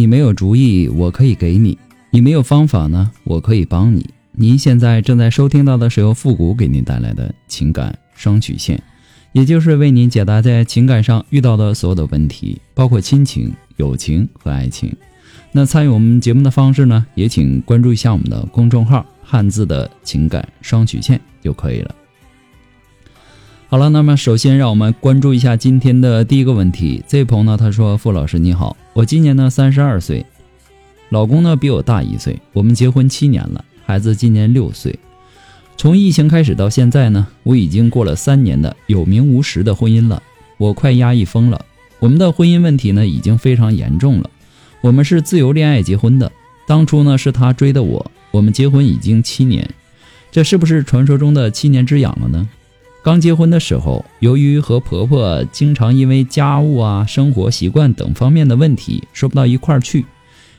你没有主意，我可以给你；你没有方法呢，我可以帮你。您现在正在收听到的是由复古给您带来的情感双曲线，也就是为您解答在情感上遇到的所有的问题，包括亲情、友情和爱情。那参与我们节目的方式呢，也请关注一下我们的公众号“汉字的情感双曲线”就可以了。好了，那么首先让我们关注一下今天的第一个问题。这位朋友呢，他说：“傅老师你好，我今年呢三十二岁，老公呢比我大一岁，我们结婚七年了，孩子今年六岁。从疫情开始到现在呢，我已经过了三年的有名无实的婚姻了，我快压抑疯了。我们的婚姻问题呢已经非常严重了。我们是自由恋爱结婚的，当初呢是他追的我，我们结婚已经七年，这是不是传说中的七年之痒了呢？”刚结婚的时候，由于和婆婆经常因为家务啊、生活习惯等方面的问题说不到一块儿去，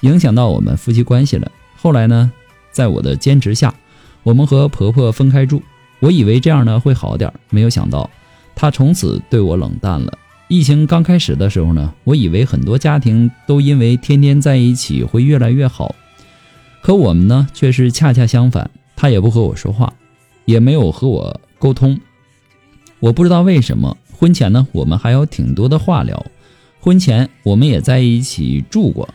影响到我们夫妻关系了。后来呢，在我的坚持下，我们和婆婆分开住。我以为这样呢会好点，没有想到她从此对我冷淡了。疫情刚开始的时候呢，我以为很多家庭都因为天天在一起会越来越好，可我们呢却是恰恰相反。她也不和我说话，也没有和我沟通。我不知道为什么婚前呢，我们还有挺多的话聊。婚前我们也在一起住过，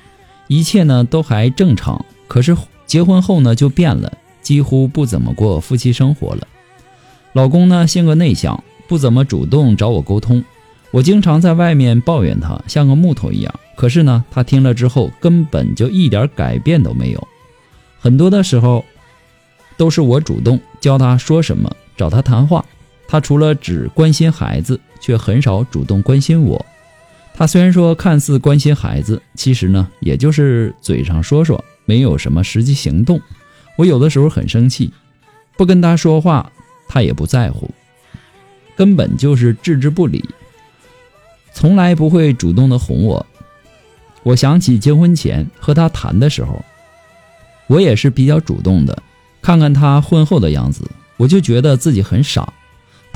一切呢都还正常。可是结婚后呢就变了，几乎不怎么过夫妻生活了。老公呢性格内向，不怎么主动找我沟通。我经常在外面抱怨他像个木头一样，可是呢他听了之后根本就一点改变都没有。很多的时候都是我主动教他说什么，找他谈话。他除了只关心孩子，却很少主动关心我。他虽然说看似关心孩子，其实呢，也就是嘴上说说，没有什么实际行动。我有的时候很生气，不跟他说话，他也不在乎，根本就是置之不理，从来不会主动的哄我。我想起结婚前和他谈的时候，我也是比较主动的。看看他婚后的样子，我就觉得自己很傻。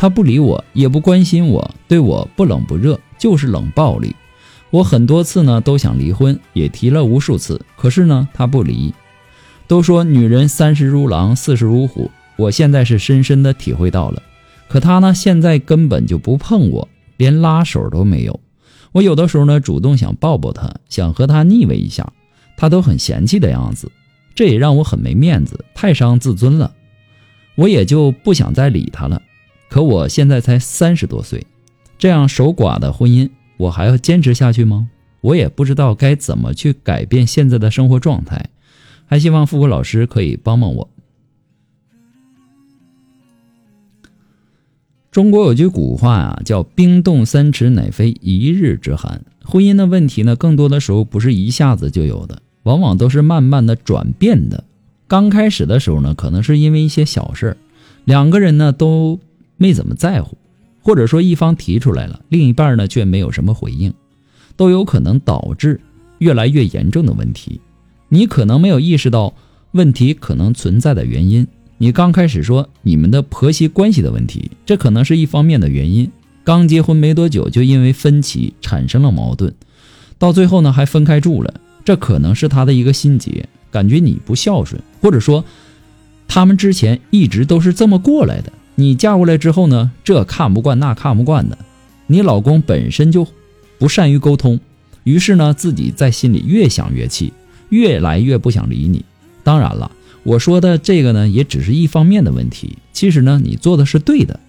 他不理我，也不关心我，对我不冷不热，就是冷暴力。我很多次呢都想离婚，也提了无数次，可是呢他不离。都说女人三十如狼，四十如虎，我现在是深深的体会到了。可他呢现在根本就不碰我，连拉手都没有。我有的时候呢主动想抱抱他，想和他腻歪一下，他都很嫌弃的样子，这也让我很没面子，太伤自尊了。我也就不想再理他了。可我现在才三十多岁，这样守寡的婚姻，我还要坚持下去吗？我也不知道该怎么去改变现在的生活状态，还希望富国老师可以帮帮我。中国有句古话呀，叫“冰冻三尺，乃非一日之寒”。婚姻的问题呢，更多的时候不是一下子就有的，往往都是慢慢的转变的。刚开始的时候呢，可能是因为一些小事两个人呢都。没怎么在乎，或者说一方提出来了，另一半呢却没有什么回应，都有可能导致越来越严重的问题。你可能没有意识到问题可能存在的原因。你刚开始说你们的婆媳关系的问题，这可能是一方面的原因。刚结婚没多久就因为分歧产生了矛盾，到最后呢还分开住了，这可能是他的一个心结，感觉你不孝顺，或者说他们之前一直都是这么过来的。你嫁过来之后呢，这看不惯那看不惯的，你老公本身就不善于沟通，于是呢自己在心里越想越气，越来越不想理你。当然了，我说的这个呢也只是一方面的问题，其实呢你做的是对的，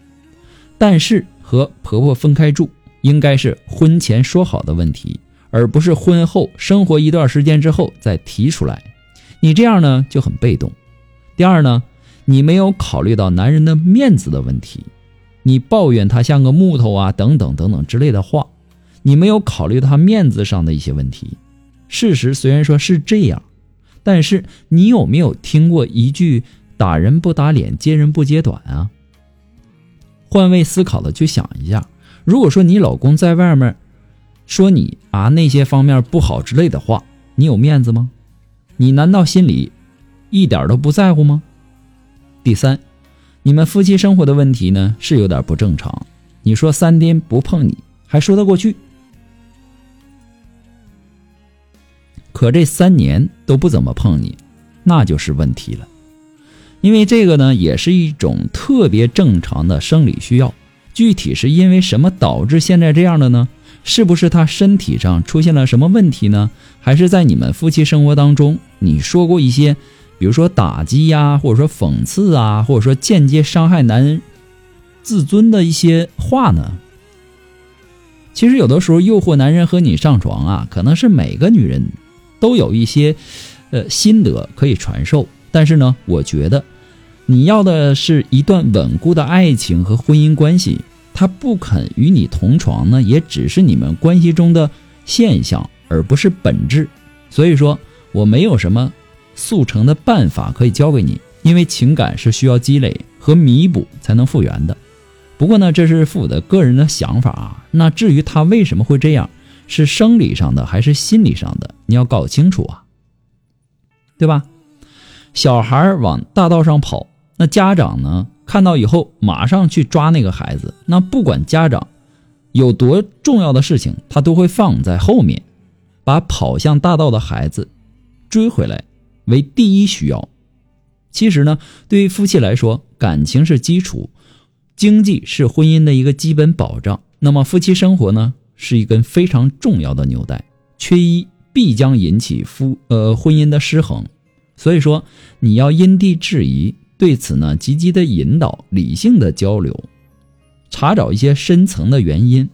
但是和婆婆分开住应该是婚前说好的问题，而不是婚后生活一段时间之后再提出来，你这样呢就很被动。第二呢。你没有考虑到男人的面子的问题，你抱怨他像个木头啊，等等等等之类的话，你没有考虑他面子上的一些问题。事实虽然说是这样，但是你有没有听过一句“打人不打脸，揭人不揭短”啊？换位思考的去想一下，如果说你老公在外面说你啊那些方面不好之类的话，你有面子吗？你难道心里一点都不在乎吗？第三，你们夫妻生活的问题呢是有点不正常。你说三天不碰你还说得过去，可这三年都不怎么碰你，那就是问题了。因为这个呢也是一种特别正常的生理需要。具体是因为什么导致现在这样的呢？是不是他身体上出现了什么问题呢？还是在你们夫妻生活当中，你说过一些，比如说打击呀，或者说讽刺啊，或者说间接伤害男人自尊的一些话呢？其实有的时候诱惑男人和你上床啊，可能是每个女人都有一些呃心得可以传授。但是呢，我觉得你要的是一段稳固的爱情和婚姻关系。他不肯与你同床呢，也只是你们关系中的现象，而不是本质。所以说，我没有什么速成的办法可以教给你，因为情感是需要积累和弥补才能复原的。不过呢，这是父母的个人的想法啊。那至于他为什么会这样，是生理上的还是心理上的，你要搞清楚啊，对吧？小孩往大道上跑，那家长呢？看到以后，马上去抓那个孩子。那不管家长有多重要的事情，他都会放在后面，把跑向大道的孩子追回来为第一需要。其实呢，对于夫妻来说，感情是基础，经济是婚姻的一个基本保障。那么夫妻生活呢，是一根非常重要的纽带，缺一必将引起夫呃婚姻的失衡。所以说，你要因地制宜。对此呢，积极的引导，理性的交流，查找一些深层的原因。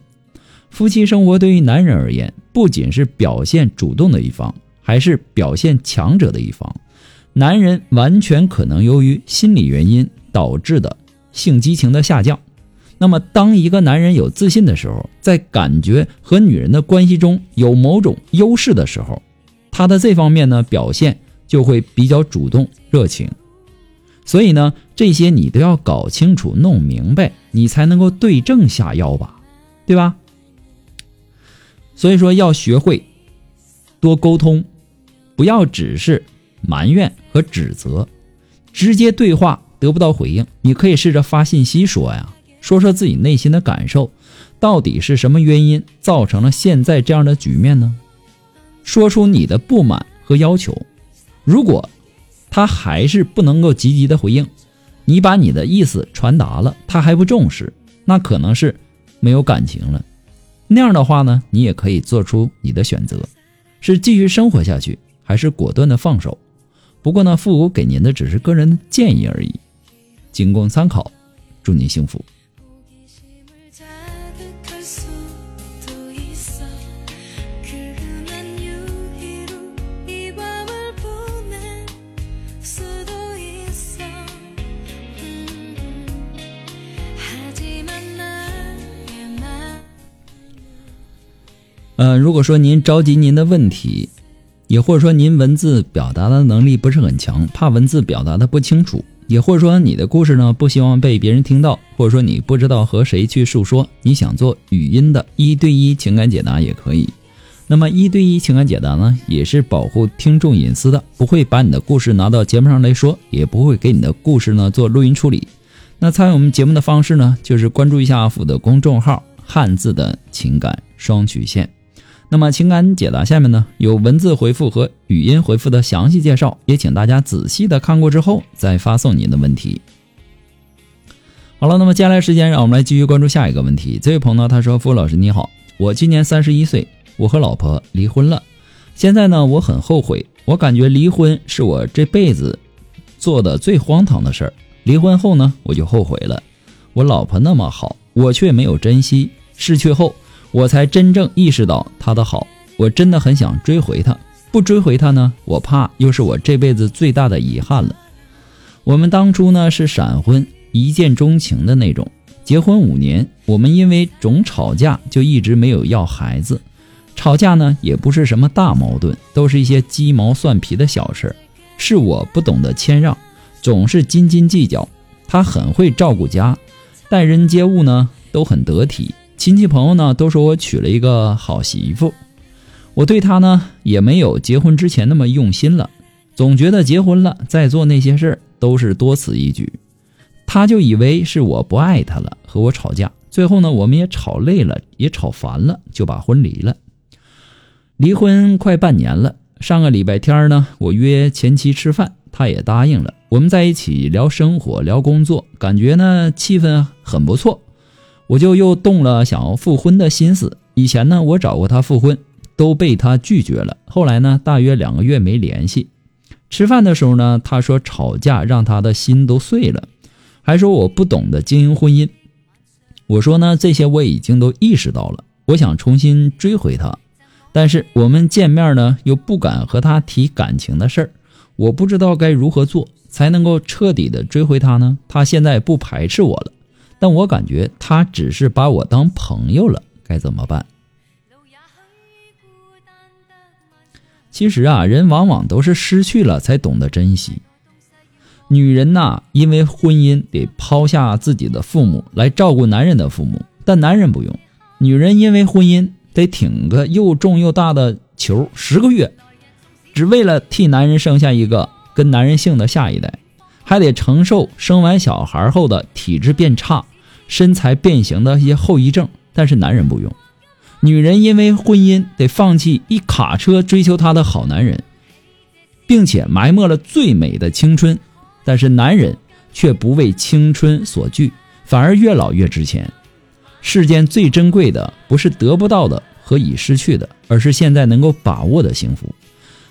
夫妻生活对于男人而言，不仅是表现主动的一方，还是表现强者的一方。男人完全可能由于心理原因导致的性激情的下降。那么，当一个男人有自信的时候，在感觉和女人的关系中有某种优势的时候，他的这方面呢表现就会比较主动、热情。所以呢，这些你都要搞清楚、弄明白，你才能够对症下药吧，对吧？所以说要学会多沟通，不要只是埋怨和指责，直接对话得不到回应，你可以试着发信息说呀，说说自己内心的感受，到底是什么原因造成了现在这样的局面呢？说出你的不满和要求，如果。他还是不能够积极的回应，你把你的意思传达了，他还不重视，那可能是没有感情了。那样的话呢，你也可以做出你的选择，是继续生活下去，还是果断的放手。不过呢，父母给您的只是个人的建议而已，仅供参考。祝您幸福。呃，如果说您着急您的问题，也或者说您文字表达的能力不是很强，怕文字表达的不清楚，也或者说你的故事呢不希望被别人听到，或者说你不知道和谁去诉说，你想做语音的一对一情感解答也可以。那么一对一情感解答呢，也是保护听众隐私的，不会把你的故事拿到节目上来说，也不会给你的故事呢做录音处理。那参与我们节目的方式呢，就是关注一下阿福的公众号“汉字的情感双曲线”。那么情感解答下面呢有文字回复和语音回复的详细介绍，也请大家仔细的看过之后再发送您的问题。好了，那么接下来时间让我们来继续关注下一个问题。这位朋友他说：“付老师你好，我今年三十一岁，我和老婆离婚了。现在呢我很后悔，我感觉离婚是我这辈子做的最荒唐的事儿。离婚后呢我就后悔了，我老婆那么好，我却没有珍惜，失去后。”我才真正意识到他的好，我真的很想追回他。不追回他呢，我怕又是我这辈子最大的遗憾了。我们当初呢是闪婚，一见钟情的那种，结婚五年，我们因为总吵架，就一直没有要孩子。吵架呢，也不是什么大矛盾，都是一些鸡毛蒜皮的小事儿。是我不懂得谦让，总是斤斤计较。他很会照顾家，待人接物呢都很得体。亲戚朋友呢都说我娶了一个好媳妇。我对他呢也没有结婚之前那么用心了，总觉得结婚了再做那些事儿都是多此一举。他就以为是我不爱他了，和我吵架。最后呢，我们也吵累了，也吵烦了，就把婚离了。离婚快半年了，上个礼拜天呢，我约前妻吃饭，她也答应了。我们在一起聊生活，聊工作，感觉呢气氛很不错。我就又动了想要复婚的心思。以前呢，我找过他复婚。都被他拒绝了。后来呢，大约两个月没联系。吃饭的时候呢，他说吵架让他的心都碎了，还说我不懂得经营婚姻。我说呢，这些我已经都意识到了。我想重新追回他，但是我们见面呢，又不敢和他提感情的事儿。我不知道该如何做才能够彻底的追回他呢？他现在不排斥我了，但我感觉他只是把我当朋友了，该怎么办？其实啊，人往往都是失去了才懂得珍惜。女人呐，因为婚姻得抛下自己的父母来照顾男人的父母，但男人不用。女人因为婚姻得挺个又重又大的球十个月，只为了替男人生下一个跟男人姓的下一代，还得承受生完小孩后的体质变差、身材变形的一些后遗症。但是男人不用。女人因为婚姻得放弃一卡车追求她的好男人，并且埋没了最美的青春，但是男人却不为青春所惧，反而越老越值钱。世间最珍贵的不是得不到的和已失去的，而是现在能够把握的幸福。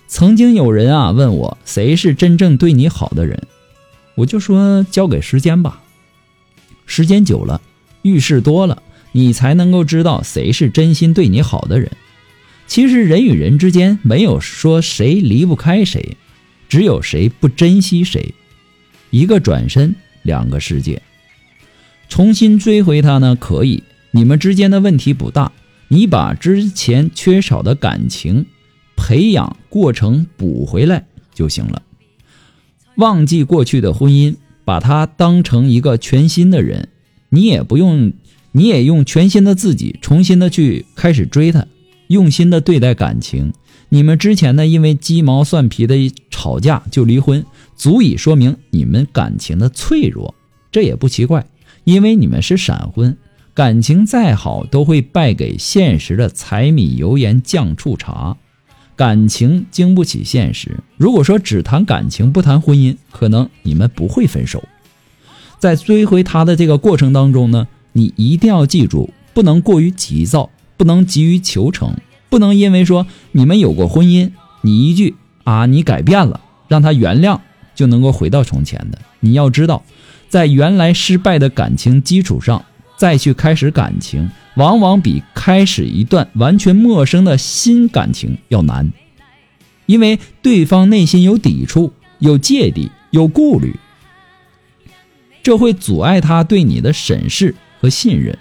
曾经有人啊问我，谁是真正对你好的人？我就说交给时间吧。时间久了，遇事多了。你才能够知道谁是真心对你好的人。其实人与人之间没有说谁离不开谁，只有谁不珍惜谁。一个转身，两个世界。重新追回他呢？可以，你们之间的问题不大。你把之前缺少的感情培养过程补回来就行了。忘记过去的婚姻，把他当成一个全新的人。你也不用。你也用全新的自己重新的去开始追他，用心的对待感情。你们之前呢，因为鸡毛蒜皮的吵架就离婚，足以说明你们感情的脆弱。这也不奇怪，因为你们是闪婚，感情再好都会败给现实的柴米油盐酱醋茶。感情经不起现实。如果说只谈感情不谈婚姻，可能你们不会分手。在追回他的这个过程当中呢？你一定要记住，不能过于急躁，不能急于求成，不能因为说你们有过婚姻，你一句啊你改变了，让他原谅就能够回到从前的。你要知道，在原来失败的感情基础上再去开始感情，往往比开始一段完全陌生的新感情要难，因为对方内心有抵触、有芥蒂、有顾虑，这会阻碍他对你的审视。和信任，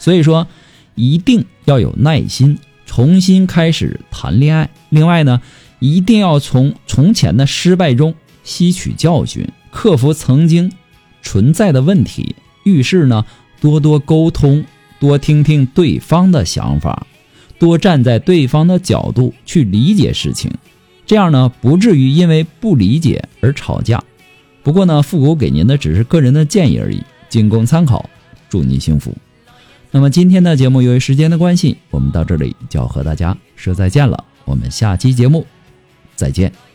所以说一定要有耐心，重新开始谈恋爱。另外呢，一定要从从前的失败中吸取教训，克服曾经存在的问题。遇事呢，多多沟通，多听听对方的想法，多站在对方的角度去理解事情，这样呢，不至于因为不理解而吵架。不过呢，复古给您的只是个人的建议而已，仅供参考。祝您幸福。那么今天的节目由于时间的关系，我们到这里就要和大家说再见了。我们下期节目再见。